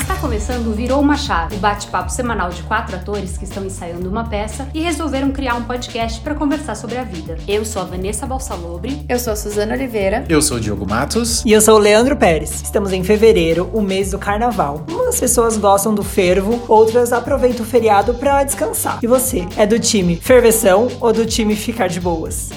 Está começando o Virou uma Chave, o bate-papo semanal de quatro atores que estão ensaiando uma peça e resolveram criar um podcast para conversar sobre a vida. Eu sou a Vanessa Balsalobre. Eu sou a Suzana Oliveira. Eu sou o Diogo Matos. E eu sou o Leandro Pérez. Estamos em fevereiro, o mês do carnaval. Umas pessoas gostam do fervo, outras aproveitam o feriado para descansar. E você, é do time ferveção ou do time ficar de boas?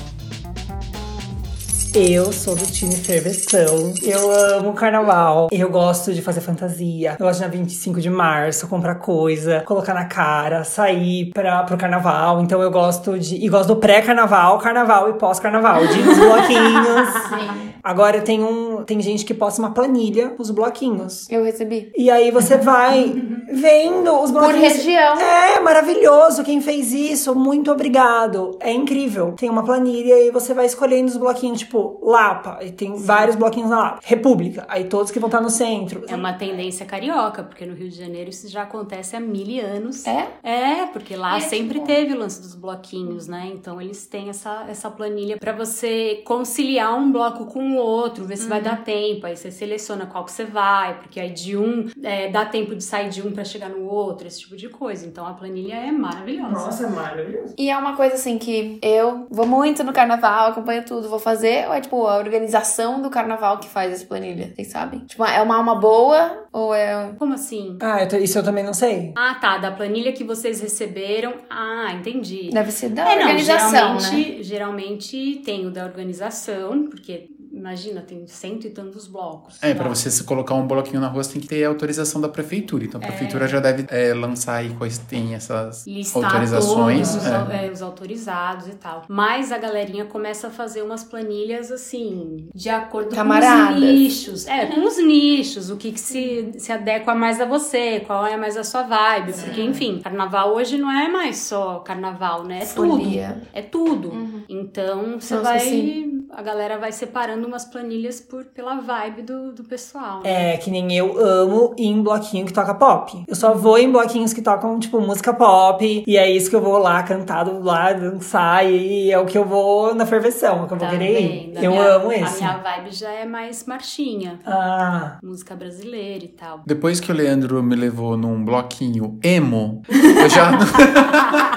Eu sou do time ferveção. Eu amo carnaval. Eu gosto de fazer fantasia. Eu gosto de na 25 de março comprar coisa, colocar na cara, sair pra, pro carnaval. Então eu gosto de. E gosto do pré-carnaval, carnaval e pós-carnaval. De os bloquinhos. Sim. Agora tem um. Tem gente que posta uma planilha os bloquinhos. Eu recebi. E aí você vai vendo os bloquinhos. Por região. É, maravilhoso. Quem fez isso, muito obrigado. É incrível. Tem uma planilha e você vai escolhendo os bloquinhos, tipo, Lapa, e tem Sim. vários bloquinhos na Lapa. República, aí todos que vão estar no centro. É uma tendência carioca, porque no Rio de Janeiro isso já acontece há mil anos. É? É, porque lá é, sempre tipo... teve o lance dos bloquinhos, né? Então eles têm essa, essa planilha para você conciliar um bloco com o outro, ver se uhum. vai dar tempo. Aí você seleciona qual que você vai, porque aí de um é, dá tempo de sair de um para chegar no outro, esse tipo de coisa. Então a planilha é maravilhosa. Nossa, é maravilhosa. E é uma coisa assim que eu vou muito no carnaval, acompanho tudo, vou fazer, ou é tipo a organização do carnaval que faz essa planilha? Vocês sabem? Tipo, é uma alma boa ou é. Como assim? Ah, eu isso eu também não sei. Ah, tá. Da planilha que vocês receberam. Ah, entendi. Deve ser da é, organização. Não, geralmente, né? geralmente tem o da organização, porque imagina, tem cento e tantos blocos. É, para você colocar um bloquinho na rua, você tem que ter autorização da prefeitura. Então a prefeitura é. já deve é, lançar aí quais tem essas Listar autorizações. Todos os, é. os, autorizados e tal. Mas a galerinha começa a fazer umas planilhas assim, de acordo Camaradas. com os nichos. É, com os nichos, o que, que se, se adequa mais a você, qual é mais a sua vibe. Porque, enfim, carnaval hoje não é mais só carnaval, né? É Folia. tudo. É tudo. Uhum. Então você vai. Assim. A galera vai separando umas planilhas por, pela vibe do, do pessoal. Né? É, que nem eu amo ir em bloquinho que toca pop. Eu só vou em bloquinhos que tocam, tipo, música pop. E é isso que eu vou lá cantado lá, dançar. E é o que eu vou na ferveção, que eu vou tá querer ir. Eu minha, amo esse. A minha vibe já é mais marchinha. Ah. Música brasileira e tal. Depois que o Leandro me levou num bloquinho emo, eu já.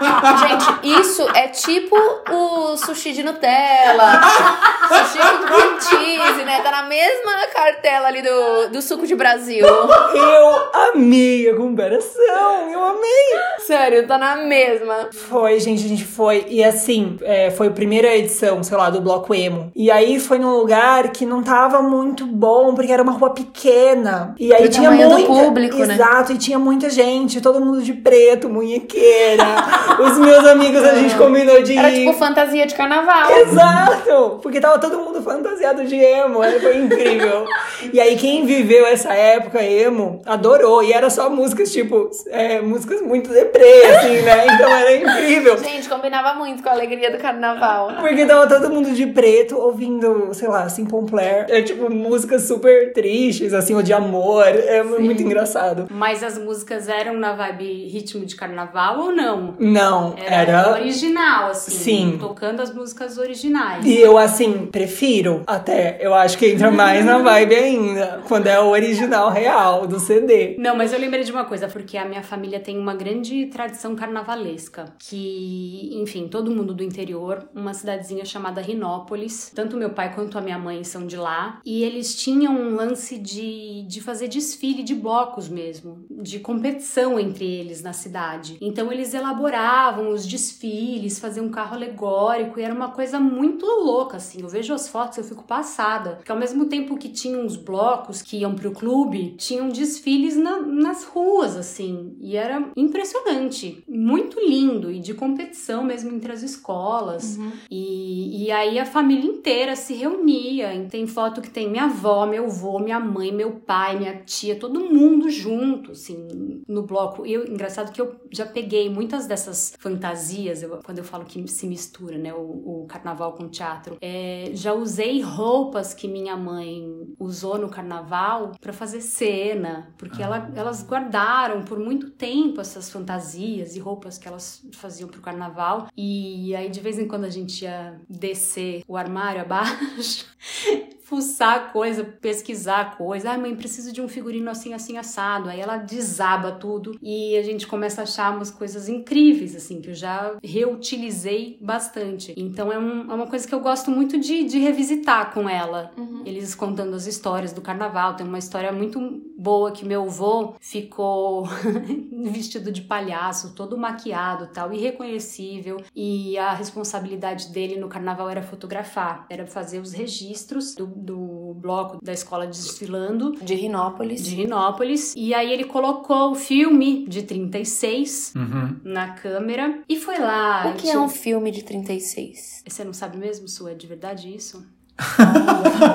Gente, isso é tipo o sushi de Nutella. sushi com cream cheese, né? Tá na mesma cartela ali do, do suco de Brasil. Eu amei a comparação, eu amei. Sério, tá na mesma. Foi, gente, a gente foi. E assim, é, foi a primeira edição, sei lá, do Bloco Emo. E aí foi num lugar que não tava muito bom, porque era uma rua pequena. E aí tinha muito público, né? Exato, e tinha muita gente, todo mundo de preto, munhequeira. Os meus amigos, a gente combinou de Era tipo fantasia de carnaval. Exato! Porque tava todo mundo fantasiado de emo, foi incrível. e aí quem viveu essa época emo adorou. E era só músicas, tipo, é, músicas muito deprê, assim, né? Então era incrível. Gente, combinava muito com a alegria do carnaval. Porque tava todo mundo de preto ouvindo, sei lá, Simple Player. É tipo músicas super tristes, assim, ou de amor. É Sim. muito engraçado. Mas as músicas eram na vibe ritmo de carnaval ou não? Não, era. era... original, assim. Sim. Tocando as músicas originais. E eu, assim, prefiro até. Eu acho que entra mais na vibe ainda. Quando é o original real do CD. Não, mas eu lembrei de uma coisa, porque a minha família tem uma grande tradição carnavalesca. Que, enfim, todo mundo do interior, uma cidadezinha chamada Rinópolis. Tanto meu pai quanto a minha mãe são de lá. E eles tinham um lance de, de fazer desfile de blocos mesmo. De competição entre eles na cidade. Então eles elaboravam os desfiles, faziam um carro alegórico. E era uma coisa muito louca, assim. Eu vejo as fotos, eu fico passada. Porque ao mesmo tempo que tinham os blocos que iam pro clube, tinham desfiles na, nas ruas, assim. E era impressionante. Muito lindo. E de competição mesmo entre as escolas. Uhum. E, e aí a família inteira se reunia. E tem foto que tem minha avó, meu avô, minha mãe, meu pai, minha tia, todo mundo junto, assim, no bloco. E eu, engraçado que eu já peguei muitas dessas fantasias, eu, quando eu falo que se mistura, né, o, o carnaval com o teatro. É, já usei roupas que minha mãe usou no carnaval para fazer cena, porque ah. ela, elas guardaram por muito tempo essas fantasias e roupas que elas faziam pro carnaval. E aí de vez em quando a gente ia descer o armário abaixo, fuçar coisa, pesquisar coisa. Ai, mãe, preciso de um figurino assim, assim, assado. Aí ela desaba tudo e a gente começa a achar umas coisas incríveis, assim, que eu já reutilizei bastante. Então é, um, é uma coisa que eu gosto muito de, de revisitar com ela. Eles contando as histórias do carnaval. Tem uma história muito boa que meu avô ficou vestido de palhaço, todo maquiado tal, irreconhecível. E a responsabilidade dele no carnaval era fotografar, era fazer os registros do, do bloco da escola desfilando De Rinópolis. de Rinópolis. E aí ele colocou o filme de 36 Uhum. na câmera e foi lá. O que é um filme de 36? Você não sabe mesmo, Su? É de verdade isso?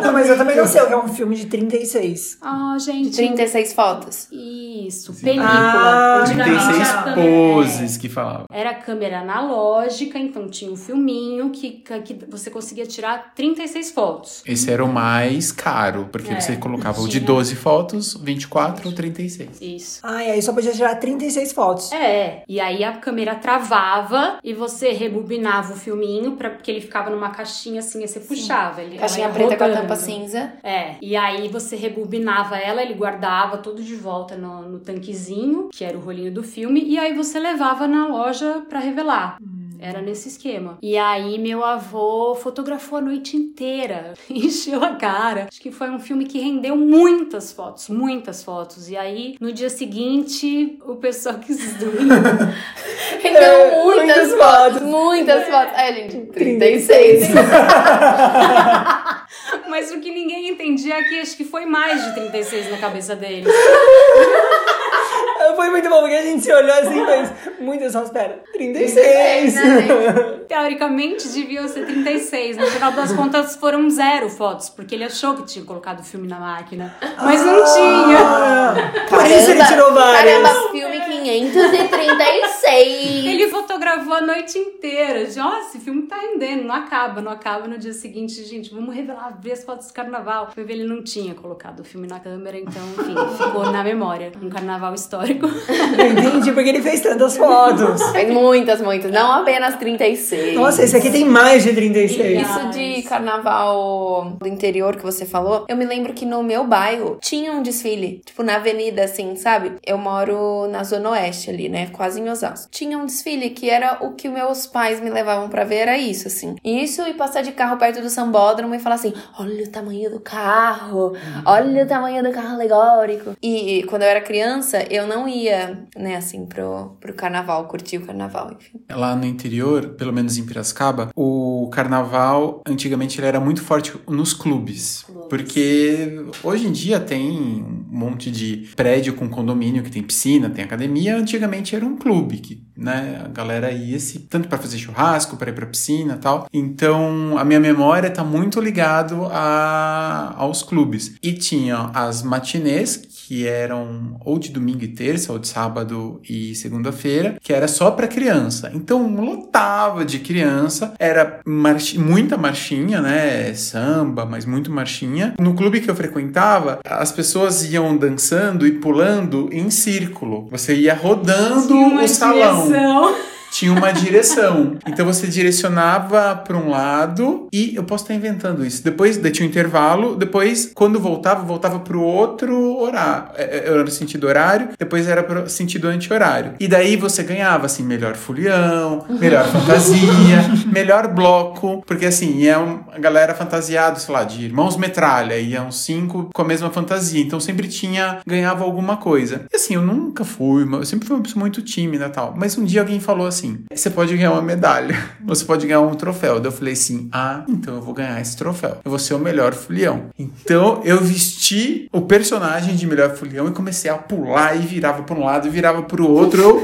Não, mas eu também não sei o que é um filme de 36. Ah, gente. De 36 fotos. Isso, película. Ah, Antigamente 36 era câmera- poses que falava. Era câmera analógica, então tinha um filminho que, que você conseguia tirar 36 fotos. Esse era o mais caro, porque É, você colocava o de tinha. 12 fotos, 24 ou 36. Isso. Ah, e aí só podia tirar 36 fotos. É, e aí a câmera travava e você rebobinava o filminho, pra, porque ele ficava numa caixinha assim, aí você puxava. Ele, Caixinha ela ia preta com a rodando. tampa cinza. É, e aí você rebobinava ela, ele guardava tudo de volta no, no tanquezinho, que era o rolinho do filme, e aí você levava na loja pra revelar. Era nesse esquema. E aí meu avô fotografou a noite inteira, encheu a cara. Acho que foi um filme que rendeu muitas fotos, muitas fotos. E aí no dia seguinte o pessoal quis É, muitas muitas fotos. Muitas fotos. É, gente, 36. Mas o que ninguém entendia é que acho que foi mais de 36 na cabeça dele. Foi muito bom, porque a gente se olhou assim e fez muitas fotos. Pera, 36. Teoricamente deviam ser 36. No final das contas foram zero fotos, porque ele achou que tinha colocado o filme na máquina. Mas não tinha. Ah, Por isso ele tirou várias. Caramba, filme 536. Ele fotografou a noite inteira. De, Ó, esse filme tá rendendo, não acaba, não acaba. No dia seguinte, gente, vamos revelar, ver as fotos do carnaval. Foi ver, ele não tinha colocado o filme na câmera, então, enfim, ficou na memória. Um carnaval histórico. Eu entendi porque ele fez tantas fotos. Fez muitas, muitas. Não apenas 36. Nossa, esse aqui tem mais de 36. Isso de carnaval do interior que você falou, eu me lembro que no meu bairro tinha um desfile, tipo na avenida, assim, sabe? Eu moro na Zona Oeste ali, né? Quase em Osasco. Tinha um desfile que era o que meus pais me levavam pra ver, era isso, assim. Isso e passar de carro perto do sambódromo e falar assim: olha o tamanho do carro, olha o tamanho do carro alegórico. E quando eu era criança, eu não ia, né, assim, pro, pro carnaval, curtir o carnaval, enfim. Lá no interior, pelo menos em Piracicaba, o carnaval, antigamente ele era muito forte nos clubes. Porque hoje em dia tem um monte de prédio com condomínio que tem piscina, tem academia. Antigamente era um clube que, né, a galera ia se, tanto para fazer churrasco, para ir pra piscina e tal. Então, a minha memória tá muito ligado a, aos clubes. E tinha as matinês, que eram ou de domingo e terça, ou de sábado e segunda-feira, que era só para criança. Então lotava de criança, era marchi- muita marchinha, né? Samba, mas muito marchinha. No clube que eu frequentava, as pessoas iam dançando e pulando em círculo. Você ia rodando uma o salão direção. Tinha uma direção. Então você direcionava para um lado e eu posso estar inventando isso. Depois tinha um intervalo, depois quando voltava, voltava para o outro horário, é, é, era no sentido horário, depois era para o sentido anti-horário. E daí você ganhava assim melhor folião, melhor fantasia, melhor bloco, porque assim, ia um- a galera fantasiada, sei lá, de irmãos metralha, iam cinco com a mesma fantasia. Então sempre tinha ganhava alguma coisa. E assim, eu nunca fui, eu sempre fui uma pessoa muito tímida e tal, mas um dia alguém falou assim: você pode ganhar uma medalha, você pode ganhar um troféu. Daí eu falei assim: ah, então eu vou ganhar esse troféu. Eu vou ser o melhor folião. Então eu vesti o personagem de melhor folião e comecei a pular e virava para um lado e virava para o outro. Eu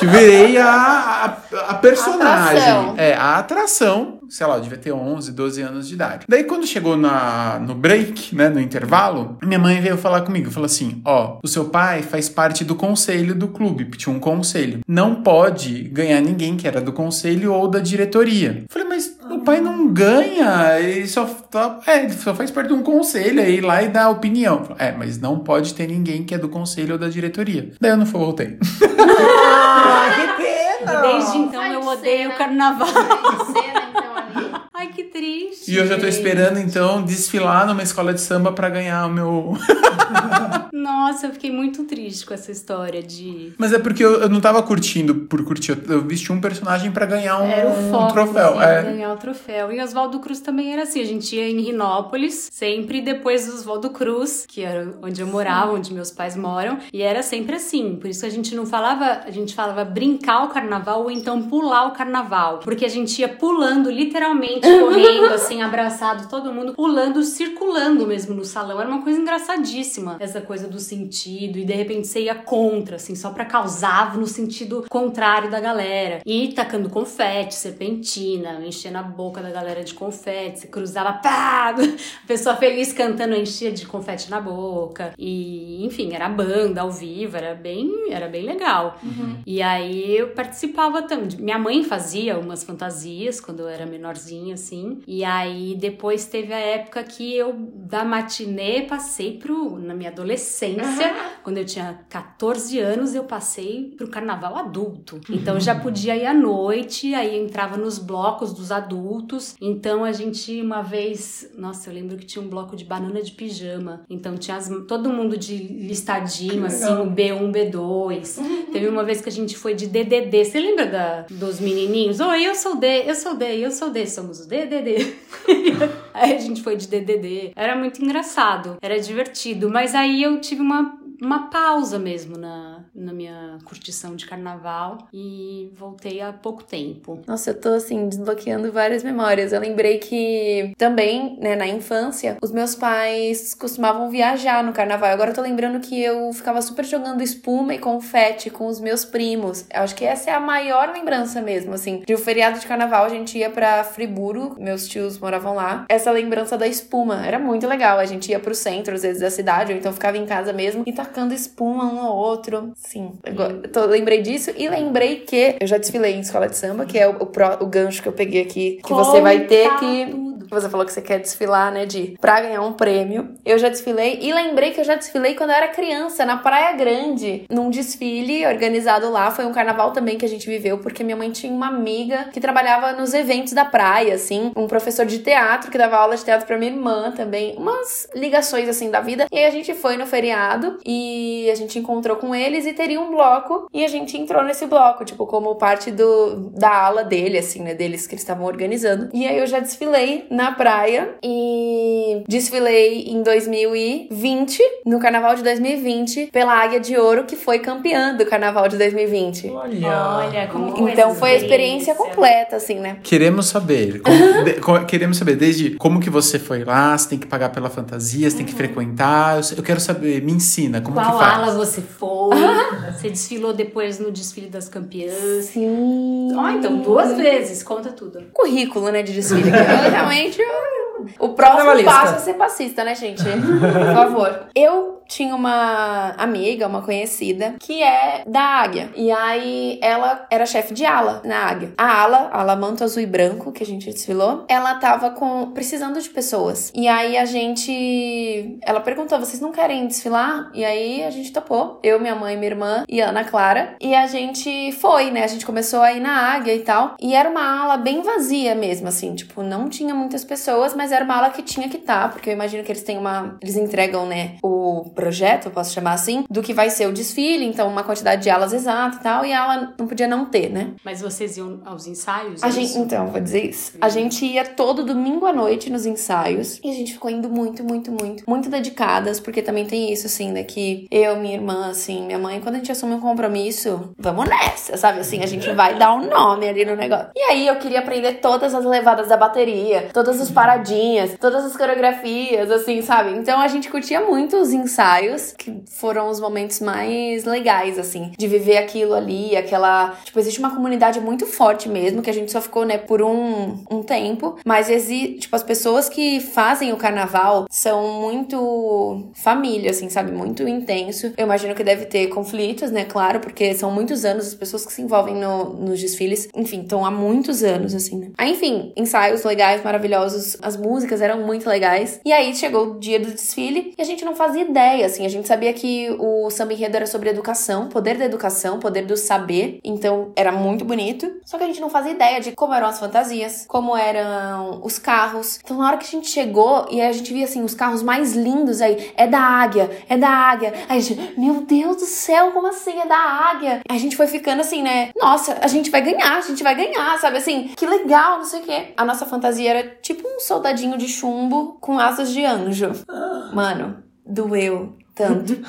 virei a, a, a personagem. É, a atração. Sei lá, eu devia ter 11, 12 anos de idade. Daí quando chegou na, no break, né, no intervalo, minha mãe veio falar comigo, falou assim, ó, o seu pai faz parte do conselho do clube, tinha um conselho. Não pode ganhar ninguém que era do conselho ou da diretoria. Eu falei, mas o pai não ganha, ele só, tá- é, ele só faz parte de um conselho, é ir lá e dar opinião. Falei, É, mas não pode ter ninguém que é do conselho ou da diretoria. Daí eu não fui, voltei. Ah, que pena! Desde então Ai, eu odeio o carnaval. cena, então, ali. Ai, que triste. E eu já tô esperando, então, desfilar numa escola de samba pra ganhar o meu. Nossa, eu fiquei muito triste com essa história de. Mas é porque eu, eu não tava curtindo por curtir. Eu, eu vesti um personagem pra ganhar um, Era o um foco, troféu. assim, é. ganhar o troféu. E Oswaldo Cruz também era assim. A gente ia em Rinópolis, sempre depois do Oswaldo Cruz, que era onde eu morava, onde meus pais moram. E era sempre assim. Por isso que a gente não falava, a gente falava brincar o carnaval ou então pular o carnaval. Porque a gente ia pulando, literalmente, correndo, assim, abraçado, todo mundo, pulando, circulando mesmo no salão. Era uma coisa engraçadíssima, essa coisa do sentido. E de repente você ia contra, assim, só pra causar no sentido contrário da galera. E tacando confete, serpentina, enchendo a boca da galera de confete, você cruzava, pá! A pessoa feliz cantando enchia de confete na boca. E, enfim, era banda ao vivo, era bem, era bem legal. E aí eu participava também. Minha mãe fazia umas fantasias quando eu era menorzinha, assim. E aí depois teve a época que eu, da matinê, passei pro. Na minha adolescência, quando eu tinha 14 anos, eu passei pro carnaval adulto. Então eu já podia ir à noite, aí entrava nos blocos dos adultos. Então a gente, uma vez. Nossa, eu lembro que tinha um bloco de banana de pijama. Então tinha as- todo mundo de listadinho, assim, o B1, B2. Teve uma vez que a gente foi de DDD. Você lembra da, dos menininhos? Oi, eu sou D, eu sou D, eu sou D, somos os DDD. aí a gente foi de DDD. Era muito engraçado, era divertido. Mas aí eu tive uma, uma pausa mesmo na, na minha curtição de carnaval e voltei há pouco tempo. Nossa, eu tô assim, desbloqueando várias memórias. Eu lembrei que também, né, na infância, os meus pais costumavam viajar no carnaval. Agora eu tô lembrando que eu ficava super jogando espuma e confete com os meus primos. Eu acho que essa é a maior lembrança mesmo, assim. De um feriado de carnaval, a gente ia pra Friburgo, meus tios moravam lá. Essa lembrança da espuma era muito legal. A gente ia pro centro, às vezes, da cidade, ou então ficava em casa mesmo e tacando espuma um ao outro. Sim, agora, eu tô- lembrei disso e lembrei que eu já desfilei em escola de samba, que é o, o, pró- o gancho que eu peguei aqui, que você vai ter que. Você falou que você quer desfilar, né, de pra ganhar um prêmio. Eu já desfilei e lembrei que eu já desfilei quando eu era criança, na Praia Grande, num desfile organizado lá. Foi um carnaval também que a gente viveu, porque minha mãe tinha uma amiga que trabalhava nos eventos da praia, assim, um professor de teatro que dava aula de teatro pra minha irmã também, umas ligações assim da vida. E aí a gente foi no feriado e a gente encontrou com eles e teria um bloco e a gente entrou nesse bloco, tipo, como parte do da ala dele, assim, né, deles que eles estavam organizando. E aí eu já desfilei na praia e desfilei em 2020, no carnaval de 2020, pela Águia de Ouro, que foi campeã do carnaval de 2020. Olha. Olha, como foi Então foi a experiência completa, assim, né? Queremos saber. como- de- co- queremos saber desde como que você foi lá, você tem que pagar pela fantasia, você tem que frequentar. Eu, eu quero saber, me ensina, como Qual que faz? ala você foi? Você desfilou depois no desfile das campeãs? Sim. Ó, então duas vezes, conta tudo. currículo, né, de desfile. Que eu, realmente, eu- o próximo passo é ser passista, né, gente? Por favor. Eu tinha uma amiga, uma conhecida, que é da Águia. E aí, ela era chefe de ala na Águia. A ala, a ala manto azul e branco, que a gente desfilou, ela tava com precisando de pessoas. E aí, a gente... Ela perguntou, vocês não querem desfilar? E aí, a gente topou. Eu, minha mãe, minha irmã e Ana Clara. E a gente foi, né? A gente começou a ir na Águia e tal. E era uma ala bem vazia mesmo, assim. Tipo, não tinha muitas pessoas, mas era uma ala que tinha que estar. porque eu imagino que eles têm uma... Eles entregam, né? O projeto, eu posso chamar assim, do que vai ser o desfile. Então, uma quantidade de alas exata e tal. E a ala não podia não ter, né? Mas vocês iam aos ensaios? A é gente, então, vou dizer isso. A gente ia todo domingo à noite nos ensaios e a gente ficou indo muito, muito, muito, muito dedicadas, porque também tem isso, assim, né? Que eu, minha irmã, assim, minha mãe, quando a gente assume um compromisso, vamos nessa, sabe? Assim, a gente vai dar um nome ali no negócio. E aí eu queria aprender todas as levadas da bateria, todas as paradinhas, todas as coreografias, assim, sabe? Então a gente curtia muito os ensaios, que foram os momentos mais legais, assim, de viver aquilo ali, aquela. Tipo, existe uma comunidade muito forte mesmo, que a gente só ficou, né, por um, um tempo, mas existe, tipo, as pessoas que fazem o carnaval são muito família, assim, sabe? Muito intenso. Eu imagino que deve ter conflitos, né, claro, porque são muitos anos as pessoas que se envolvem no, nos desfiles, enfim, estão há muitos anos, assim, né? Aí, enfim, ensaios legais, maravilhosos, as músicas eram muito legais. E aí chegou o dia do desfile e a gente não fazia ideia ideia, assim. A gente sabia que o samba enredo era sobre educação, poder da educação, poder do saber. Então, era muito bonito. Só que a gente não fazia ideia de como eram as fantasias, como eram os carros. Então, na hora que a gente chegou e a gente via, assim, os carros mais lindos aí, é da águia, é da águia. Aí a gente, meu Deus do céu, como assim é da águia? A gente foi ficando assim, né? Nossa, a gente vai ganhar, a gente vai ganhar, sabe? Assim, que legal, não sei o quê. A nossa fantasia era tipo um soldadinho de chumbo com asas de anjo. Mano, doeu tanto.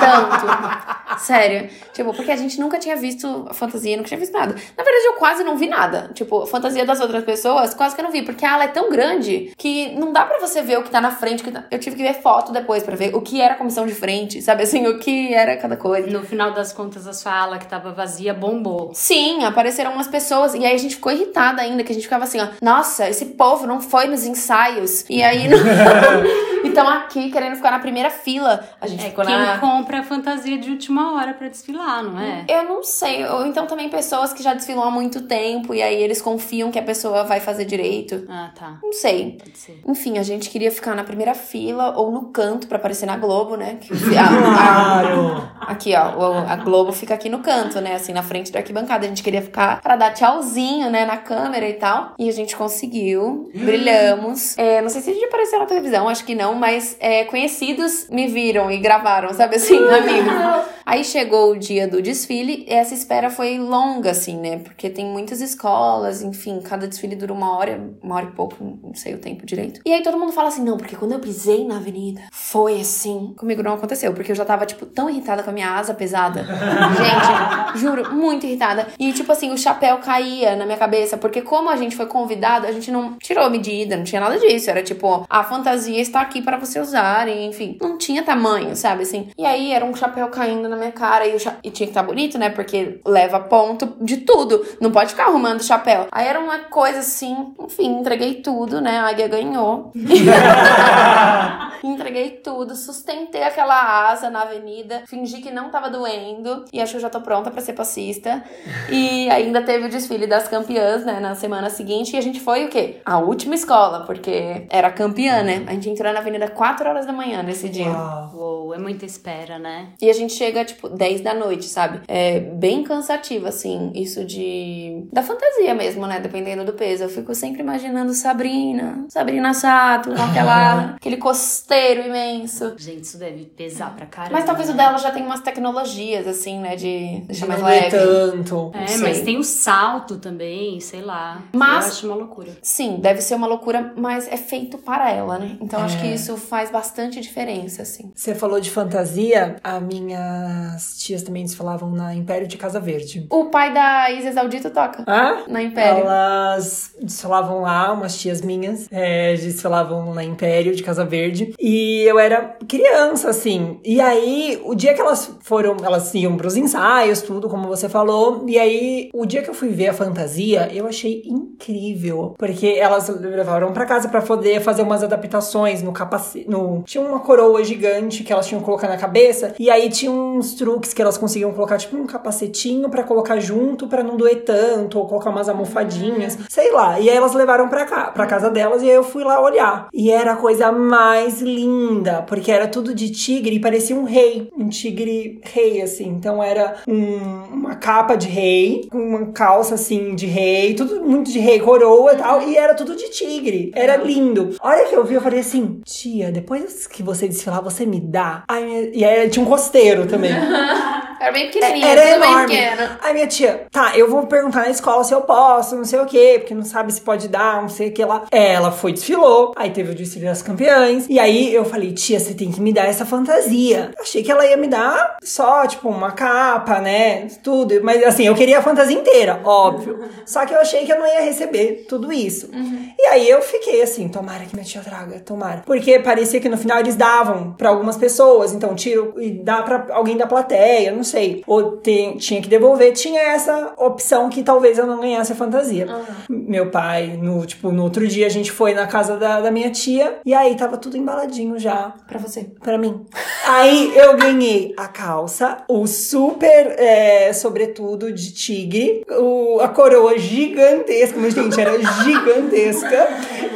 tanto. Sério. Tipo, porque a gente nunca tinha visto a fantasia, nunca tinha visto nada. Na verdade, eu quase não vi nada. Tipo, a fantasia das outras pessoas, quase que eu não vi. Porque a ala é tão grande que não dá pra você ver o que tá na frente. Que tá... Eu tive que ver foto depois pra ver o que era a comissão de frente, sabe? Assim, o que era cada coisa. No final das contas, a sua ala que tava vazia bombou. Sim, apareceram umas pessoas. E aí a gente ficou irritada ainda, que a gente ficava assim, ó. Nossa, esse povo não foi nos ensaios. E aí. então aqui, querendo ficar na primeira fila. A gente É ficou quem na. compra a fantasia de última hora pra desfilar, não é? Eu não sei. Ou então também pessoas que já desfilam há muito tempo e aí eles confiam que a pessoa vai fazer direito. Ah, tá. Não sei. Pode ser. Enfim, a gente queria ficar na primeira fila ou no canto pra aparecer na Globo, né? Claro! aqui, ó. A Globo fica aqui no canto, né? Assim, na frente da arquibancada. A gente queria ficar pra dar tchauzinho, né? Na câmera e tal. E a gente conseguiu. Brilhamos. É, não sei se a gente apareceu na televisão, acho que não, mas é, conhecidos me viram e gravaram, sabe assim, amigos. Aí chegou o dia do desfile e essa espera foi longa, assim, né? Porque tem muitas escolas, enfim, cada desfile dura uma hora, uma hora e pouco, não sei o tempo direito. E aí todo mundo fala assim, não, porque quando eu pisei na avenida, foi assim. Comigo não aconteceu, porque eu já tava, tipo, tão irritada com a minha asa pesada. Gente, juro, muito irritada. E, tipo assim, o chapéu caía na minha cabeça, porque como a gente foi convidado, a gente não tirou medida, não tinha nada disso. Era tipo, a fantasia está aqui para você usar, e, enfim. Não tinha tamanho, sabe, assim. E aí era um chapéu caindo na minha cara, e, cha- e tinha que estar bonito, né, porque leva ponto de tudo. Não pode ficar arrumando chapéu. Aí era uma coisa assim, enfim, entreguei tudo, né, a águia ganhou. Entreguei tudo, sustentei aquela asa na avenida, fingi que não tava doendo e acho que eu já tô pronta pra ser passista. E ainda teve o desfile das campeãs, né, na semana seguinte. E a gente foi o quê? A última escola, porque era campeã, né? A gente entrou na avenida 4 horas da manhã nesse dia. Uau. Uou, é muita espera, né? E a gente chega, tipo, 10 da noite, sabe? É bem cansativo, assim, isso de. da fantasia mesmo, né? Dependendo do peso. Eu fico sempre imaginando Sabrina, Sabrina Sato, com aquela, aquele costeiro imenso. Gente, isso deve pesar pra caramba. Mas talvez o né? dela já tenha umas tecnologias, assim, né? De deixar De mais não doer leve. tanto. É, sei. mas tem o salto também, sei lá. Mas- Eu acho uma loucura. Sim, deve ser uma loucura, mas é feito para ela, né? Então acho É. que isso faz bastante diferença, assim. Você falou de fantasia, as minhas tias também desfilavam na Império de Casa Verde. O pai da Isis Audito toca Ah? na Império. Elas desfilavam lá, umas tias minhas, é, desfilavam na Império de Casa Verde. E eu era criança, assim. E aí, o dia que elas foram, elas iam pros ensaios, tudo, como você falou. E aí, o dia que eu fui ver a fantasia, eu achei incrível. Porque elas levaram pra casa pra poder fazer umas adaptações no capacete. No... Tinha uma coroa gigante que elas tinham que colocar na cabeça. E aí tinha uns truques que elas conseguiam colocar, tipo, um capacetinho pra colocar junto pra não doer tanto, ou colocar umas almofadinhas, sei lá. E aí elas levaram pra cá, pra casa delas, e aí eu fui lá olhar. E era a coisa mais linda, porque era tudo de tigre e parecia um rei, um tigre rei, assim. Então era um- uma capa de rei, uma calça assim de rei, tudo muito de rei, coroa e tal, e era tudo de tigre. Era lindo. A hora que eu vi, eu falei assim: tia, depois que você desfilar, você me dá. Ai, E aí tinha um costeiro também. Era bem pequenininho, Era tudo bem enorme. pequeno. Aí minha tia, tá, eu vou perguntar na escola se eu posso, não sei o quê, porque não sabe se pode dar, não sei o que lá. Ela foi, desfilou, aí teve o desfile das campeãs, e aí eu falei, tia, você tem que me dar essa fantasia. Achei que ela ia me dar só, tipo, uma capa, né, tudo, mas assim, eu queria a fantasia inteira, óbvio. Só que eu achei que eu não ia receber tudo isso. E aí eu fiquei assim, tomara que minha tia traga, tomara. Porque parecia que no final eles davam pra algumas pessoas, então tiro e dá pra alguém da plateia, não sei. Ou tem- tinha que devolver, tinha essa opção que talvez eu não ganhasse a fantasia. Meu pai, no, tipo, no outro dia a gente foi na casa da, da minha tia e aí tava tudo embaladinho já Pra você. pra mim. Aí eu ganhei a calça, o super é, sobretudo de tigre, o, a coroa gigantesca, mas gente, era gigantesca,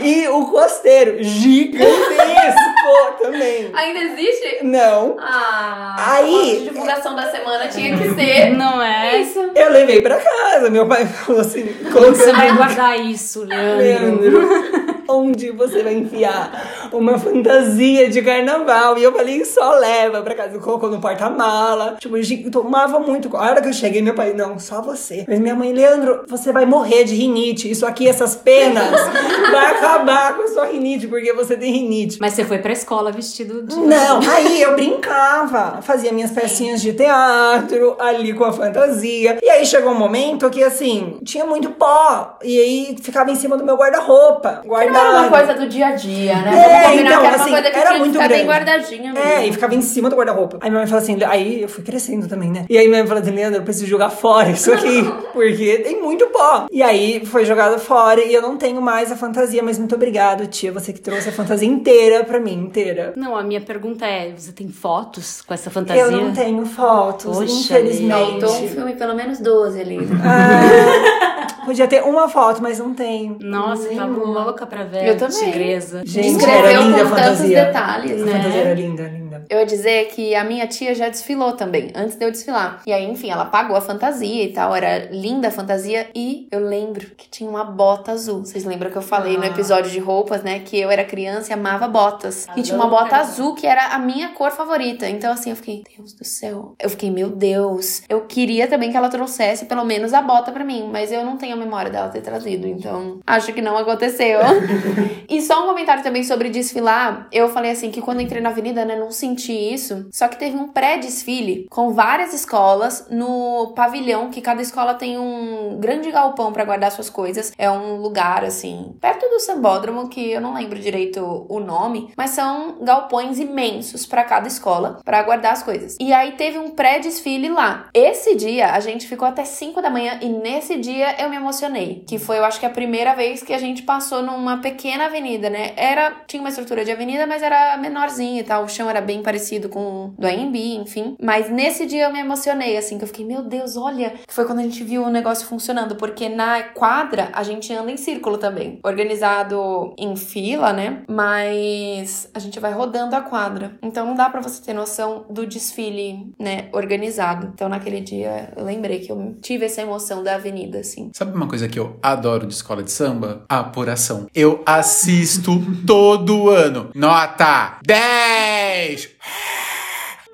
e o costeiro gigantesco. Acabou também. Ainda existe? Não. Ah, Aí- a divulgação da semana tinha que ser. Não é? Isso. Eu levei pra casa. Meu pai falou assim: Você colocando vai guardar isso, Leandro. Leandro, onde você vai enfiar uma fantasia de carnaval? E eu falei, só leva pra casa. Colocou no porta-mala. Tipo, gente, tomava muito. A hora que eu cheguei, meu pai, não, só você. Mas minha mãe, Leandro, você vai morrer de rinite. Isso aqui, essas penas, vai acabar com a sua rinite, porque você tem rinite. Mas você foi pra escola vestido de. Não, aí eu brincava, fazia minhas pecinhas de teatro ali com a fantasia. E aí chegou um momento que assim, tinha muito pó. E aí ficava em cima do meu guarda-roupa. Não era uma coisa do dia a dia, né? É, Combinar então, que era assim, uma coisa que era tinha muito que ficar bem grande. guardadinha mesmo. É, e ficava em cima do guarda-roupa. Aí minha mãe falou assim, aí eu fui crescendo também, né? E aí minha mãe falou assim, Leandro, eu preciso jogar fora isso aqui, porque tem muito pó. E aí foi jogado fora e eu não tenho mais a fantasia, mas muito obrigado, tia, você que trouxe a fantasia inteira pra mim, inteira. Não, a minha pergunta é: você tem fotos com essa fantasia? Eu não tenho fotos, Poxa, infelizmente. Faltou um filme, pelo menos 12 ali. Ah, podia ter uma foto, mas não tenho. Nossa, eu tava louca pra ver Eu também. tigresa. Gente, linda com a tantos fantasia. detalhes, A né? fantasia era linda, linda. Eu ia dizer que a minha tia já desfilou também, antes de eu desfilar. E aí, enfim, ela pagou a fantasia e tal, era linda a fantasia. E eu lembro que tinha uma bota azul. Vocês lembram que eu falei no Ah. episódio de roupas, né? Que eu era criança e amava botas. E tinha uma bota azul que era a minha cor favorita. Então, assim, eu fiquei, Deus do céu. Eu fiquei, meu Deus. Eu queria também que ela trouxesse pelo menos a bota pra mim, mas eu não tenho a memória dela ter trazido. Então, acho que não aconteceu. E só um comentário também sobre desfilar. Eu falei assim que quando entrei na avenida, né, não senti isso. Só que teve um pré-desfile com várias escolas no pavilhão, que cada escola tem um grande galpão pra guardar suas coisas. É um lugar assim, perto do sambódromo, que eu não lembro direito o nome, mas são galpões imensos pra cada escola pra guardar as coisas. E aí teve um pré-desfile lá. Esse dia a gente ficou até 5 da manhã e nesse dia eu me emocionei, que foi eu acho que a primeira vez que a gente passou numa pequena avenida, né? Era tinha uma estrutura de avenida, mas era menorzinha e tal, o chão era bem parecido com do AMB, enfim. Mas nesse dia eu me emocionei assim, que eu fiquei, meu Deus, olha, foi quando a gente viu o negócio funcionando, porque na quadra a gente anda em círculo também, organizado em fila, né? Mas a gente vai rodando a quadra. Então não dá pra você ter noção do desfile, né, organizado. Então naquele dia eu lembrei que eu tive essa emoção da avenida assim. Sabe uma coisa que eu adoro de escola de samba? A apuração. Eu assisto todo ano. Nota 10!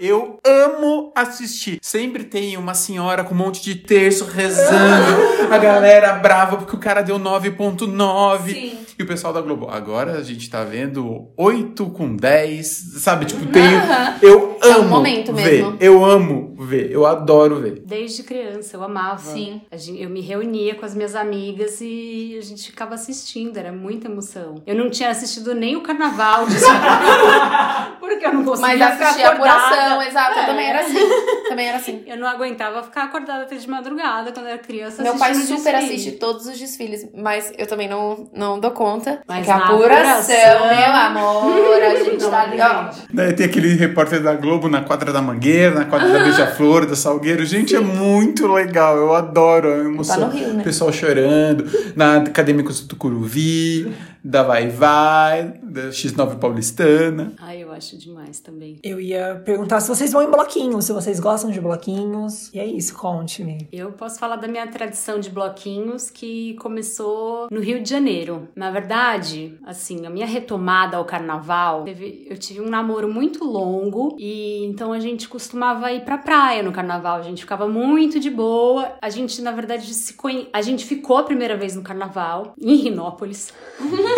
Eu amo assistir. Sempre tem uma senhora com um monte de terço rezando. A galera brava porque o cara deu 9.9. E o pessoal da Globo. Agora a gente tá vendo 8 com 10. Sabe? Tipo, tem. Eu É um amo momento ver. mesmo. Eu amo ver. Eu adoro ver. Desde criança, eu amava. Sim. Eu me reunia com as minhas amigas e a gente ficava assistindo, era muita emoção. Eu não tinha assistido nem o carnaval de porque eu não conseguia Mas a apuração, exato, eu É. também era assim. Também era assim. Eu não aguentava ficar acordada até de madrugada quando era criança. Meu pai super desfile. assiste todos os desfiles, mas eu também não, não dou conta. Mas Porque a apuração, apuração- meu amor, a gente Não, tá. Daí tem aquele repórter da Globo na quadra da Mangueira, na quadra da Beija-Flor, da Salgueiro. Gente, é muito legal. Eu adoro a emoção. Tá no Rio, né? O pessoal chorando. Na Acadêmicos do Tucuruvi, da Vai Vai, da X9 Paulistana. Ai, eu acho demais também. Eu ia perguntar se vocês vão em bloquinhos, se vocês gostam de bloquinhos. E é isso, conte-me. Eu posso falar da minha tradição de bloquinhos que começou no Rio de Janeiro. Na verdade, assim, a minha retomada ao carnaval, teve- eu tive um namoro muito longo e então a gente costumava ir pra praia no carnaval. A gente ficava muito de boa. A gente, na verdade, se conhe... a gente ficou a primeira vez no carnaval em Rinópolis.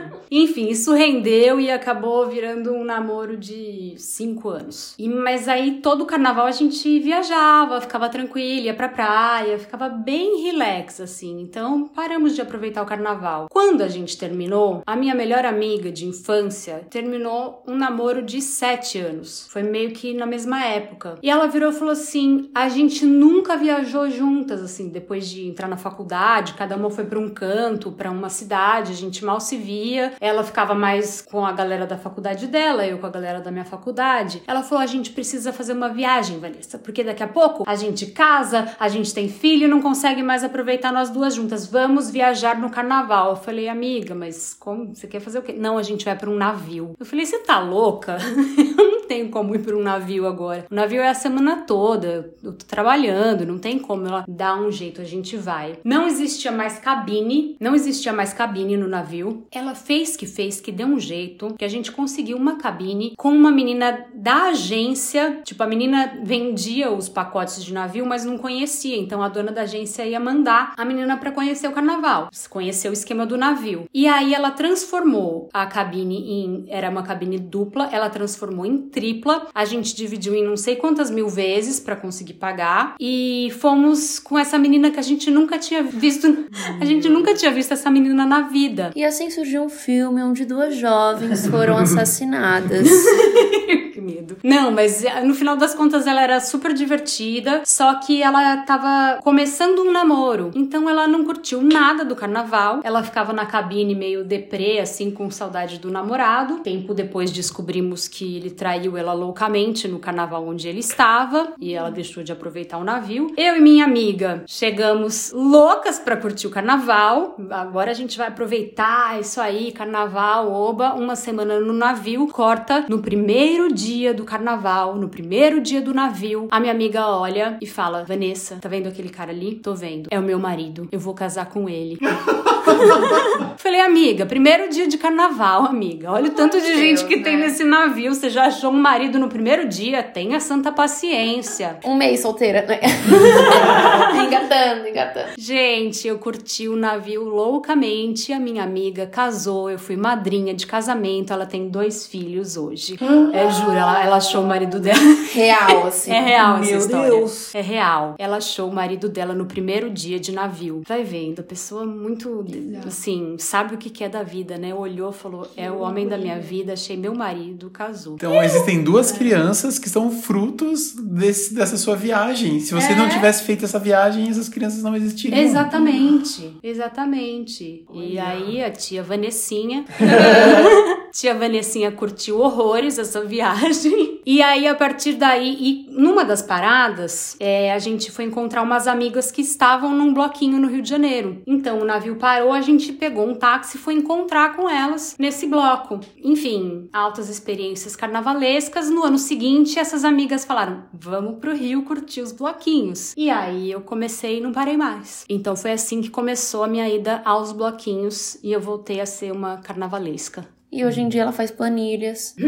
Enfim, isso rendeu e acabou virando um namoro de cinco anos. E, mas aí todo carnaval a gente viajava, ficava tranquila, ia pra praia, ficava bem relax, assim. Então paramos de aproveitar o carnaval. Quando a gente terminou, a minha melhor amiga de infância terminou um namoro de sete anos. Foi meio que na mesma época. E ela virou e falou assim: a gente nunca viajou juntas, assim, depois de entrar na faculdade, cada uma foi pra um canto, pra uma cidade, a gente mal se via. Ela ficava mais com a galera da faculdade dela, eu com a galera da minha faculdade. Ela falou: a gente precisa fazer uma viagem, Vanessa, porque daqui a pouco a gente casa, a gente tem filho e não consegue mais aproveitar nós duas juntas. Vamos viajar no carnaval. Eu falei, amiga, mas como? Você quer fazer o quê? Não, a gente vai para um navio. Eu falei, você tá louca? eu não tenho como ir para um navio agora. O navio é a semana toda, eu tô trabalhando, não tem como ela dar um jeito, a gente vai. Não existia mais cabine, não existia mais cabine no navio. Ela fez que fez, que deu um jeito, que a gente conseguiu uma cabine com uma menina da agência. Tipo, a menina vendia os pacotes de navio, mas não conhecia. Então a dona da agência ia mandar a menina para conhecer o carnaval, conhecer o esquema do navio. E aí ela transformou a cabine em. Era uma cabine dupla, ela transformou em tripla. A gente dividiu em não sei quantas mil vezes para conseguir pagar. E fomos com essa menina que a gente nunca tinha visto. A gente nunca tinha visto essa menina na vida. E assim surgiu um filme onde duas jovens foram assassinadas. que medo. Não, mas eh, no final das contas ela era super divertida, só que ela tava começando um namoro. Então ela não curtiu nada do carnaval. Ela ficava na cabine meio deprê, assim, com saudade do namorado. Tempo depois descobrimos que ele traiu ela loucamente no carnaval onde ele estava e ela deixou de aproveitar o navio. Eu e minha amiga chegamos loucas para curtir o carnaval. Agora a gente vai aproveitar isso aí, carnaval, oba, uma semana no navio, corta no primeiro dia do carnaval, no primeiro dia do navio. A minha amiga olha e fala: "Vanessa, tá vendo aquele cara ali? Tô vendo. É o meu marido. Eu vou casar com ele." Falei, amiga, primeiro dia de carnaval, amiga. Olha o tanto de Deus, gente que né? tem nesse navio. Você já achou um marido no primeiro dia? Tenha santa paciência. Um mês solteira, né? engatando, engatando. Gente, eu curti o navio loucamente. A minha amiga casou, eu fui madrinha de casamento. Ela tem dois filhos hoje. É, juro, ela, ela achou o marido dela. Real, assim. É real essa Meu história. Deus. É real. Ela achou o marido dela no primeiro dia de navio. Vai vendo, a pessoa muito, assim, sabe o que que é da vida, né? Olhou, falou, é o homem da minha vida, achei meu marido, casou. Então existem duas crianças que são frutos desse, dessa sua viagem. Se você não tivesse feito essa viagem, essas crianças não existiriam. Exatamente, exatamente. E aí a tia Vanessinha, tia Vanessinha curtiu horrores essa viagem. E aí a partir daí, e numa das paradas, é, a gente foi encontrar umas amigas que estavam num bloquinho no Rio de Janeiro. Então o navio parou, a gente pegou um táxi e foi encontrar com elas nesse bloco. Enfim, altas experiências carnavalescas. No ano seguinte, essas amigas falaram: vamos pro Rio curtir os bloquinhos. E aí eu comecei e não parei mais. Então foi assim que começou a minha ida aos bloquinhos e eu voltei a ser uma carnavalesca. E hoje em dia ela faz planilhas.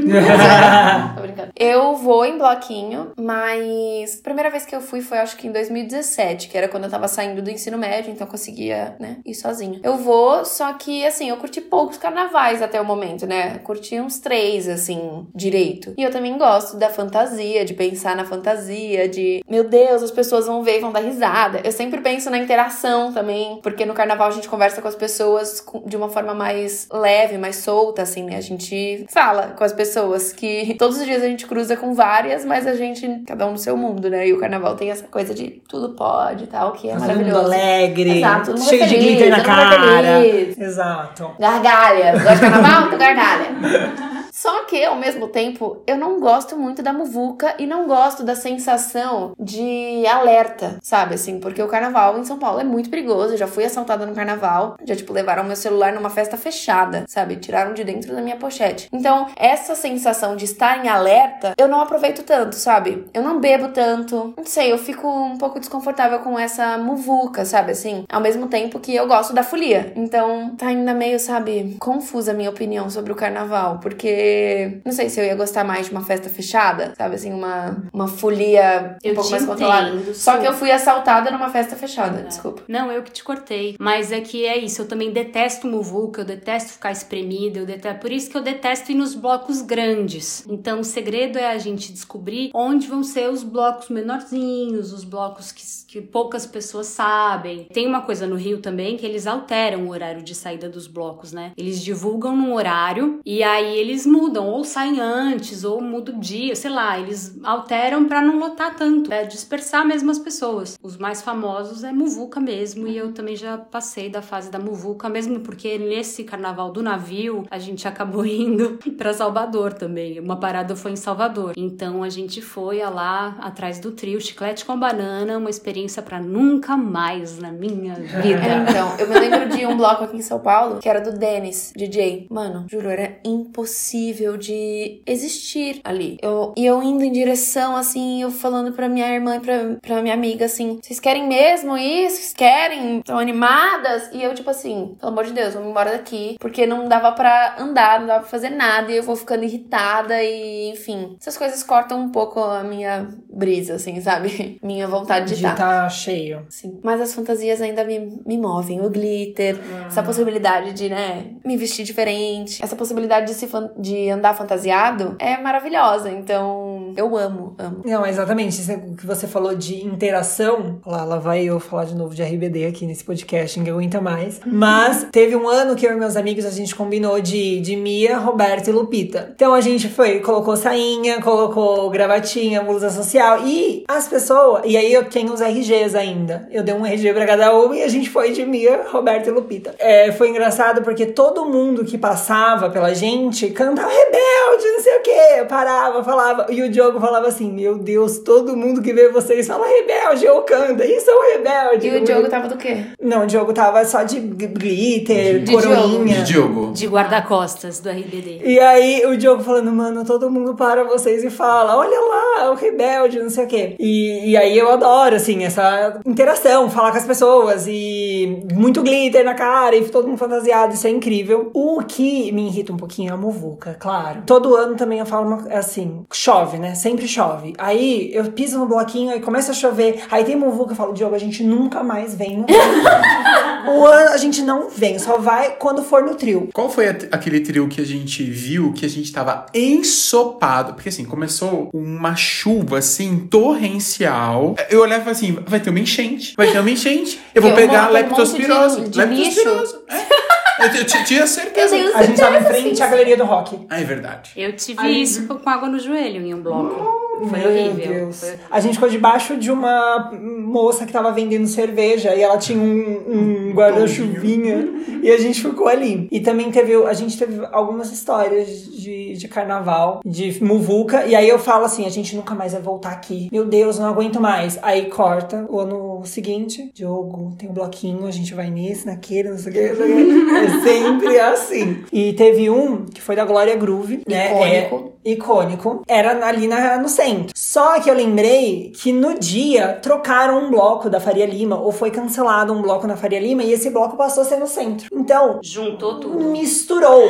Tô brincando. Eu vou em bloquinho, mas a primeira vez que eu fui foi acho que em 2017, que era quando eu tava saindo do ensino médio, então eu conseguia, né, ir sozinha. Eu vou, só que assim, eu curti poucos carnavais até o momento, né? Curti uns três, assim, direito. E eu também gosto da fantasia, de pensar na fantasia, de meu Deus, as pessoas vão ver e vão dar risada. Eu sempre penso na interação também, porque no carnaval a gente conversa com as pessoas de uma forma mais leve, mais solta, assim, né? A gente fala com as pessoas que todos os dias a gente cruza com várias, mas a gente, cada um no seu mundo, né? E o carnaval tem essa coisa de tudo pode e tal, que é Todo mundo maravilhoso. alegre, Exato, todo mundo cheio é de feliz, glitter na cara. feliz. Exato. Gargalha. Gosta de carnaval? Então gargalha. Só que, ao mesmo tempo, eu não gosto muito da muvuca e não gosto da sensação de alerta, sabe? Assim, porque o carnaval em São Paulo é muito perigoso. Eu já fui assaltada no carnaval. Já, tipo, levaram meu celular numa festa fechada, sabe? Tiraram de dentro da minha pochete. Então, essa sensação de estar em alerta, eu não aproveito tanto, sabe? Eu não bebo tanto. Não sei, eu fico um pouco desconfortável com essa muvuca, sabe? Assim, ao mesmo tempo que eu gosto da folia. Então, tá ainda meio, sabe, confusa a minha opinião sobre o carnaval, porque não sei se eu ia gostar mais de uma festa fechada, sabe? Assim, uma, uma folia um Eu pouco mais controlada. entendo, Só que eu fui assaltada numa festa fechada, desculpa. Não, eu que te cortei. Mas é que é isso. Eu também detesto muvuca, eu detesto ficar espremida, eu detesto... por isso que eu detesto ir nos blocos grandes. Então o segredo é a gente descobrir onde vão ser os blocos menorzinhos, os blocos que, que poucas pessoas sabem. Tem uma coisa no Rio também que eles alteram o horário de saída dos blocos, né? Eles divulgam num horário e aí eles mudam mudam, ou saem antes, ou muda o dia, sei lá, eles alteram para não lotar tanto, é dispersar mesmo as pessoas. Os mais famosos é Muvuca mesmo, e eu também já passei da fase da Muvuca, mesmo porque nesse carnaval do navio a gente acabou indo para Salvador também. Uma parada foi em Salvador. Então a gente foi lá atrás do trio Chiclete com Banana, uma experiência para nunca mais na minha vida. É, então, eu me lembro de um bloco aqui em São Paulo que era do Dennis, DJ. Mano, juro, era impossível de existir ali. Eu, e eu indo em direção, assim, eu falando pra minha irmã e pra, pra minha amiga, assim, vocês querem mesmo isso? Vocês querem? Estão animadas? E eu, tipo assim, pelo amor de Deus, vamos embora daqui. Porque não dava pra andar, não dava pra fazer nada. E eu vou ficando irritada e, enfim. Essas coisas cortam um pouco a minha brisa, assim, sabe? Minha vontade de De estar. tá cheio. Sim. Mas as fantasias ainda me, me movem. O glitter, essa possibilidade de, né, me vestir diferente, essa possibilidade de, se fan- andar fantasiado é maravilhosa. Então, eu amo, amo. Não, exatamente. O que você falou de interação. Lá, lá vai eu falar de novo de RBD aqui nesse podcast, ninguém aguenta mais. Mas teve um ano que eu e meus amigos a gente combinou de, de Mia, Roberto e Lupita. Então a gente foi, colocou sainha, colocou gravatinha, blusa social e as pessoas. E aí eu tenho os RGs ainda. Eu dei um RG pra cada uma e a gente foi de Mia, Roberto e Lupita. É, foi engraçado porque todo mundo que passava pela gente cantava rebelde, não sei o quê. Parava, falava. E o Diogo falava assim: Meu Deus, todo mundo que vê vocês fala rebelde, eu canta, isso é um rebelde. E o Diogo tava do quê? Não, o Diogo tava só de glitter, De coroinha. De Diogo. De guarda-costas do RBD. E aí o Diogo falando, mano, todo mundo para vocês e fala, olha lá, o rebelde, não sei o quê. E, e aí eu adoro, assim, essa interação, falar com as pessoas e muito glitter na cara e todo mundo fantasiado, isso é incrível. O que me irrita um pouquinho é a muvuca, claro. Todo ano também eu falo uma, assim, chove, né? Sempre chove. Aí eu piso no bloquinho, aí começa a chover, aí tem muvuca, eu falo, Diogo, a gente nunca mais vem no O ano a gente não vem, só vai quando for no trio. Qual foi aquele trio que a gente viu que a gente tava ensopado? Porque assim, começou uma chuva assim torrencial. Eu olhava assim, vai ter uma enchente. Vai ter uma enchente. Eu vou Eu pegar um leptospirose. monte de- de leptospirose. É. Eu, t- tinha certeza. Eu A gente tava em frente à galeria do rock. Ah, é verdade. Eu tive Aí- isso com água no joelho em um bloco. Foi Meu horrível. Deus. Foi- A gente ficou debaixo de uma moça que tava vendendo cerveja e ela tinha um, um guarda-chuvinha e a gente ficou ali. E também teve, a gente teve algumas histórias de, de carnaval, de muvuca, e aí eu falo assim, a gente nunca mais vai voltar aqui. Meu Deus, não aguento mais. Aí corta o ano seguinte, Diogo, tem um bloquinho, a gente vai nesse, naquele, não sei o que, não sei o que. É sempre assim. E teve um que foi da Glória Groove, né? Icônico. É, icônico. Era ali na, no centro. Só que eu lembrei que no dia trocaram um bloco da Faria Lima, ou foi cancelado um bloco na Faria Lima, e esse bloco passou a ser no centro. Então, Juntou tudo. misturou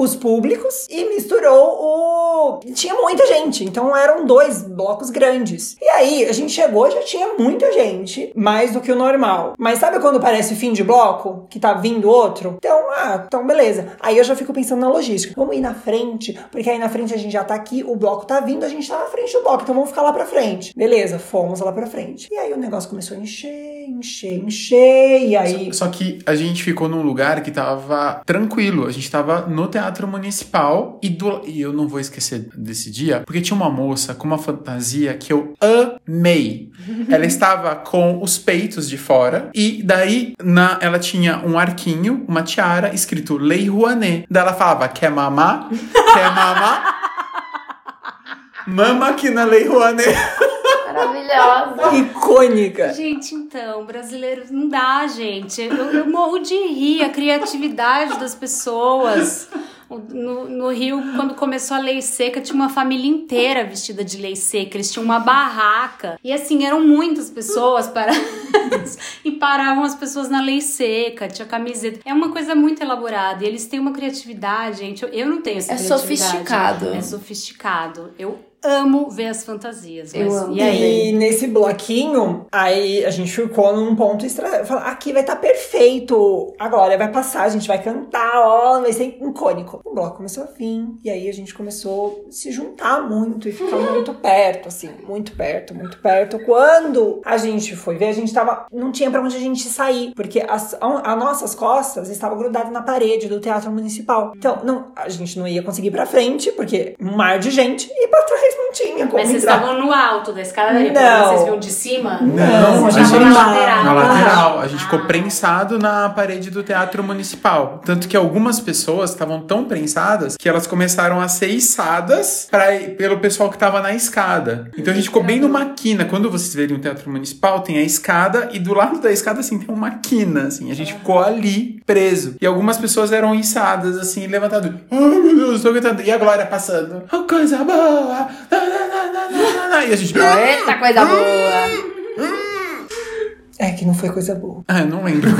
os públicos e misturou o. Tinha muita gente, então eram dois blocos grandes. E aí a gente chegou já tinha muita gente, mais do que o normal. Mas sabe quando parece fim de bloco? Que tá vindo outro? Então, ah, então beleza. Aí eu já fico pensando na logística. Vamos ir na frente, porque aí na frente a gente já tá aqui, o bloco tá vindo, a gente tá na frente do bloco, então vamos ficar lá pra frente. Beleza, fomos lá pra frente. E aí o negócio começou a encher, encher, encher, e aí. Só que a gente ficou num lugar que tava tranquilo. A gente tava no Teatro Municipal e, do, e eu não vou esquecer desse dia, porque tinha uma moça com uma fantasia que eu amei. Ela estava com os peitos de fora e daí na, ela tinha um arquinho, uma tiara escrito Lei Rouanet. Daí ela falava: Quer mamar? Quer mamar? Mama aqui na Lei Rouanet. Maravilhosa. Icônica. Gente, então, brasileiros não dá, gente. Eu, eu morro de rir, a criatividade das pessoas. No, no Rio, quando começou a lei seca, tinha uma família inteira vestida de lei seca. Eles tinham uma barraca. E assim, eram muitas pessoas paradas. e paravam as pessoas na lei seca, tinha camiseta. É uma coisa muito elaborada. E eles têm uma criatividade, gente. Eu, eu não tenho essa É criatividade. sofisticado. É sofisticado. Eu amo ver as fantasias. Eu Mas amo e aí? E nesse bloquinho, aí a gente ficou num ponto extra. Falou, aqui vai estar perfeito. Agora vai passar, a gente vai cantar, ó, vai ser icônico. O bloco começou a vir. E aí a gente começou a se juntar muito e ficar muito perto, assim, muito perto, muito perto. Quando a gente foi ver, a gente tava. Não tinha pra onde a gente sair, porque as, a, as nossas costas estavam grudadas na parede do Teatro Municipal. Então, não, a gente não ia conseguir ir pra frente, porque um mar de gente, e pra trás não tinha como Mas vocês entrar. estavam no alto da escadaria, Não. porque vocês viam de cima? Não, a gente na lateral. Na lateral. A gente Ah. ficou prensado na parede do Teatro Municipal. Tanto que algumas pessoas estavam tão prensadas que elas começaram a ser içadas pra, pelo pessoal que tava na escada. Então a gente ficou bem numa quina. Quando vocês verem o Teatro Municipal, tem a escada e do lado da escada, assim, tem uma quina, assim. A gente ficou ali, preso. E algumas pessoas eram içadas, assim, levantadas. Oh, meu Deus, tô cantando. E a Glória passando. Oh, coisa boa. Na, na, na. E a gente... Eita, coisa boa! É que não foi coisa boa. Ah, eu não lembro.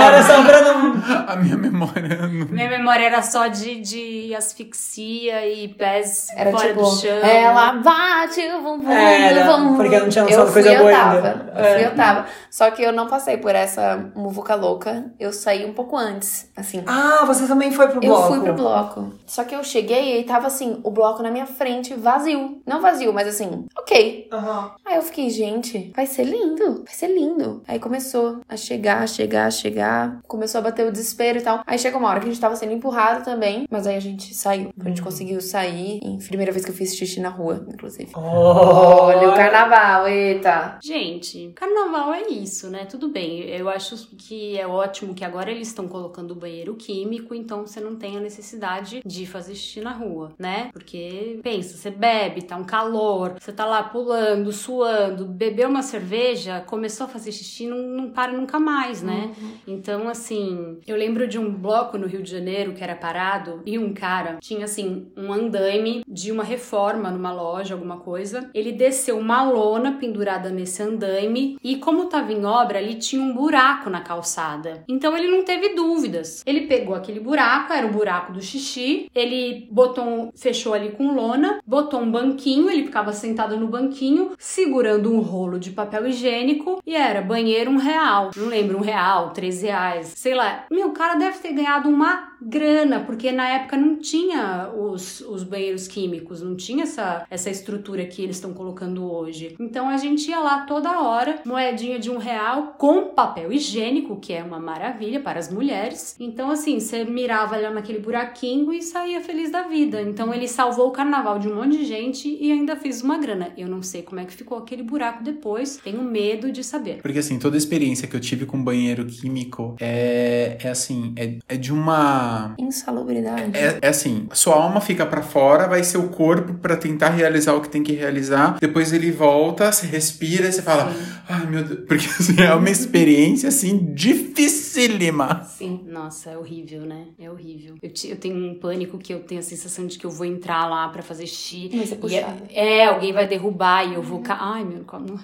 Era só pra não. a minha memória não... Minha memória era só de, de asfixia e pés Era fora tipo, do chão. ela bate o bumbum Era, no bumbum. porque não tinha eu lançado coisa eu boa tava. ainda. Eu fui, eu tava. Só que eu não passei por essa muvuca louca. Eu saí um pouco antes, assim. Ah, você também foi pro Eu bloco. fui pro bloco. Só que eu cheguei e tava assim, o bloco na minha frente, vazio. Não vazio, mas assim, ok. Aham. Aí eu fiquei, gente, vai ser lindo, vai ser lindo. Aí começou a chegar, chegar, chegar. Começou a bater o desespero e tal. Aí chegou uma hora que a gente tava sendo empurrado também. Mas aí a gente saiu. A gente conseguiu sair. E primeira vez que eu fiz xixi na rua, inclusive. Olha o carnaval, eita. Gente, carnaval é isso, né? Tudo bem. Eu acho que é ótimo que agora eles estão colocando o banheiro químico, então você não tem a necessidade de fazer xixi na rua, né? Porque pensa, você bebe, tá um calor, você tá lá pulando, suando, bebeu uma cerveja, começou a fazer xixi, não, não para nunca mais, né? Então, assim, eu lembro de um bloco no Rio de Janeiro que era parado e um cara tinha, assim, um andaime de uma reforma numa loja, alguma coisa. Ele desceu uma lona pendurada nesse andaime e, como tava em obra, ali tinha um buraco na calçada. Então, ele não teve dúvidas. Ele pegou aquele buraco, era o buraco do xixi, ele botou, fechou ali com lona, botou um banquinho, ele ficava sentado no banquinho, segurando um rolo de papel higiênico e era banheiro um real. Não lembro, um real, três reais, sei lá. Meu, o cara deve ter ganhado uma grana, porque na época não tinha os, os banheiros químicos, não tinha essa, essa estrutura que eles estão colocando hoje. Então a gente ia lá toda hora, moedinha de um real com papel higiênico, que é uma maravilha para as mulheres. Então, assim, você mirava lá naquele buraquinho e saía feliz da vida. Então ele salvou o carnaval de um monte de gente e ainda fez uma grana. Eu não sei como é que ficou aquele buraco depois, tenho medo de saber. Porque assim, toda a experiência que eu tive com banheiro químico é, é assim, é, é de uma. Insalubridade. É, é assim, sua alma fica pra fora, vai ser o corpo pra tentar realizar o que tem que realizar. Depois ele volta, você respira e você fala, ai meu Deus, porque assim, é uma experiência assim dificílima. Sim, nossa, é horrível, né? É horrível. Eu, ti- eu tenho um pânico que eu tenho a sensação de que eu vou entrar lá pra fazer xixi. Vai ser E puxado. é, é, alguém vai derrubar e eu vou cair. Ai, meu. como-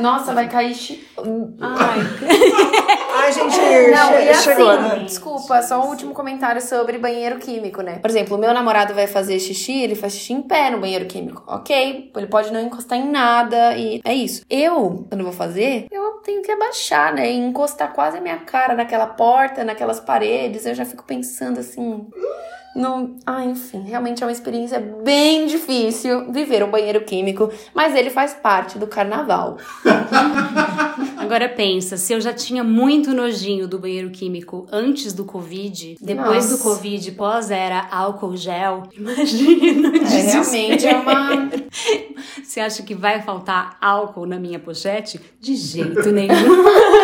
Nossa, vai cair. chi- Ai, Ai, gente, Não, che- assim, chegou, né? desculpa, só um último comentário sobre banheiro químico, né? Por exemplo, o meu namorado vai fazer xixi, ele faz xixi em pé no banheiro químico. Ok, ele pode não encostar em nada e é isso. Eu, quando vou fazer, eu tenho que abaixar, né? E encostar quase a minha cara naquela porta, naquelas paredes. Eu já fico pensando assim. Não, ah, enfim, realmente é uma experiência bem difícil viver um banheiro químico, mas ele faz parte do carnaval. Agora pensa, se eu já tinha muito nojinho do banheiro químico antes do Covid, depois Nossa. do Covid, pós era álcool gel, imagina É, realmente é uma Você acha que vai faltar álcool na minha pochete? De jeito nenhum.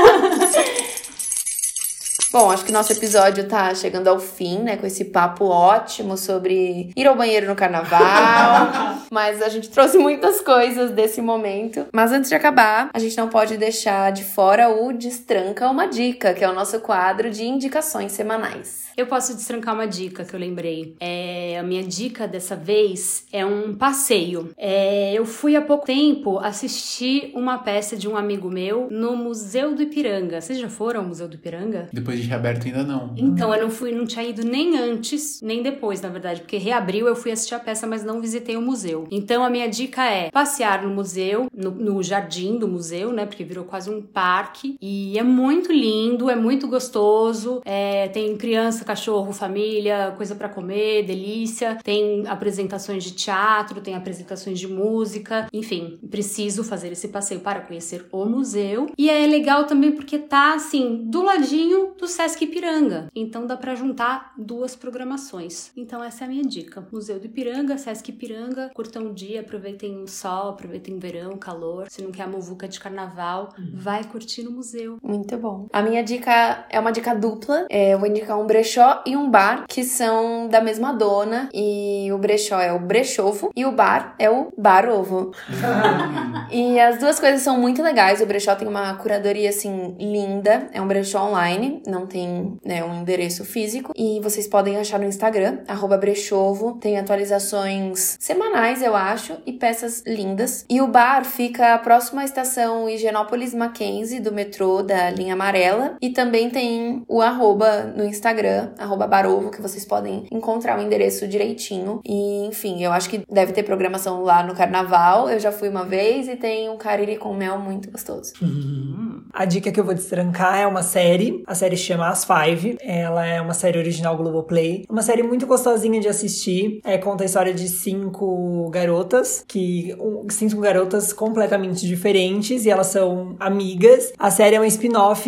Bom, acho que nosso episódio tá chegando ao fim, né? Com esse papo ótimo sobre ir ao banheiro no carnaval. Mas a gente trouxe muitas coisas desse momento. Mas antes de acabar, a gente não pode deixar de fora o Destranca uma Dica, que é o nosso quadro de indicações semanais. Eu posso destrancar uma dica que eu lembrei. É, a minha dica dessa vez é um passeio. É, eu fui há pouco tempo assistir uma peça de um amigo meu no Museu do Ipiranga. Vocês já foram ao Museu do Ipiranga? Depois de reaberto ainda não. Então, eu não fui, não tinha ido nem antes, nem depois, na verdade, porque reabriu, eu fui assistir a peça, mas não visitei o museu. museu. Então a minha dica é passear no museu, no, no jardim do museu, né? Porque virou quase um parque. E é muito lindo, é muito gostoso. É, tem criança, cachorro, família, coisa para comer, delícia. Tem apresentações de teatro, tem apresentações de música. Enfim, preciso fazer esse passeio para conhecer o museu. E é legal também porque tá assim, do ladinho do Sesc Ipiranga. Então dá para juntar duas programações. Então essa é a minha dica. Museu do Ipiranga, Sesc Ipiranga, curtam o dia, aproveitem o sol, aproveitem o verão, calor. Se não quer a muvuca de carnaval, uhum. vai curtir no museu. Muito bom. A minha dica é uma dica dupla. É, eu vou indicar um brechó e um bar que são da mesma dona. E o brechó é o brechovo e o bar é o bar ovo. e as duas coisas são muito legais. O brechó tem uma curadoria assim linda. É um brechó online, não tem né, um endereço físico. E vocês podem achar no Instagram, brechovo. Tem atualizações semanais, eu acho, e peças lindas. E o bar fica próximo à estação Higienópolis Mackenzie do metrô da linha amarela. E também tem o arroba no Instagram, arroba barovo, que vocês podem encontrar o endereço direitinho. E, enfim, eu acho que deve ter programação lá no carnaval. Eu já fui uma vez e tem um cariri com mel muito gostoso. Uhum. A dica que eu vou destrancar é uma série. A série chama As Five. Ela é uma série original Globoplay. Uma série muito gostosinha de assistir. É, conta a história de cinco garotas, que cinco garotas completamente diferentes e elas são amigas. A série é um spin-off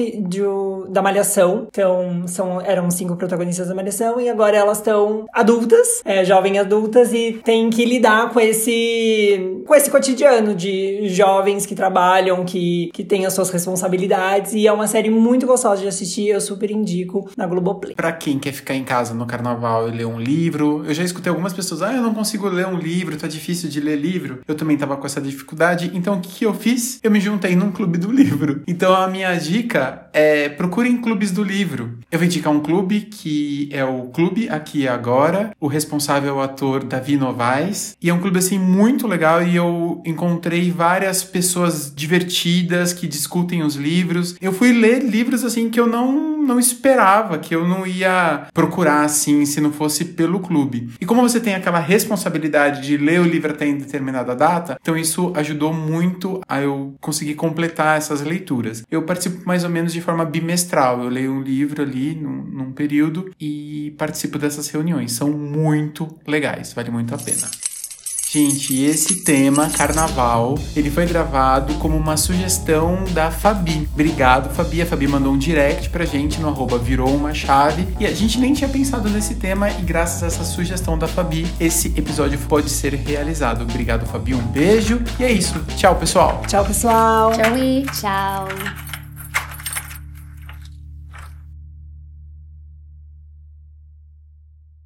da Malhação. Então, são, eram cinco protagonistas da Malhação e agora elas estão adultas, é, jovens adultas, e têm que lidar com esse, com esse cotidiano de jovens que trabalham, que, que têm as suas responsabilidades. E é uma série muito gostosa de assistir, eu super indico na Globoplay. Pra quem quer ficar em casa no carnaval e ler um livro, eu já escutei algumas pessoas, ah, eu não consigo ler um livro, tá difícil de ler livro. Eu também tava com essa dificuldade, então o que, eu fiz? Eu me juntei num clube do livro. Então a minha dica é procurem clubes do livro. Eu vou indicar um clube que é o Clube Aqui Agora. O responsável é o ator Davi Novaes. E é um clube assim muito legal e eu encontrei várias pessoas divertidas que discutem os livros. Eu fui ler livros assim que eu não não esperava, que eu não ia procurar assim se não fosse pelo clube. E como você tem aquela responsabilidade de ler o livro até em determinada data, então isso ajudou muito a eu conseguir completar essas leituras. Eu participo mais ou menos de forma bimestral. Eu leio um livro ali num, num período e participo dessas reuniões. São muito legais, vale muito a pena. Gente, esse tema, carnaval, ele foi gravado como uma sugestão da Fabi. Obrigado, Fabi. A Fabi mandou um direct pra gente no arroba virou uma chave. E a gente nem tinha pensado nesse tema e graças a essa sugestão da Fabi, esse episódio pode ser realizado. Obrigado, Fabi. Um beijo. E é isso. Tchau, pessoal. Tchau, pessoal. Tchau, e tchau.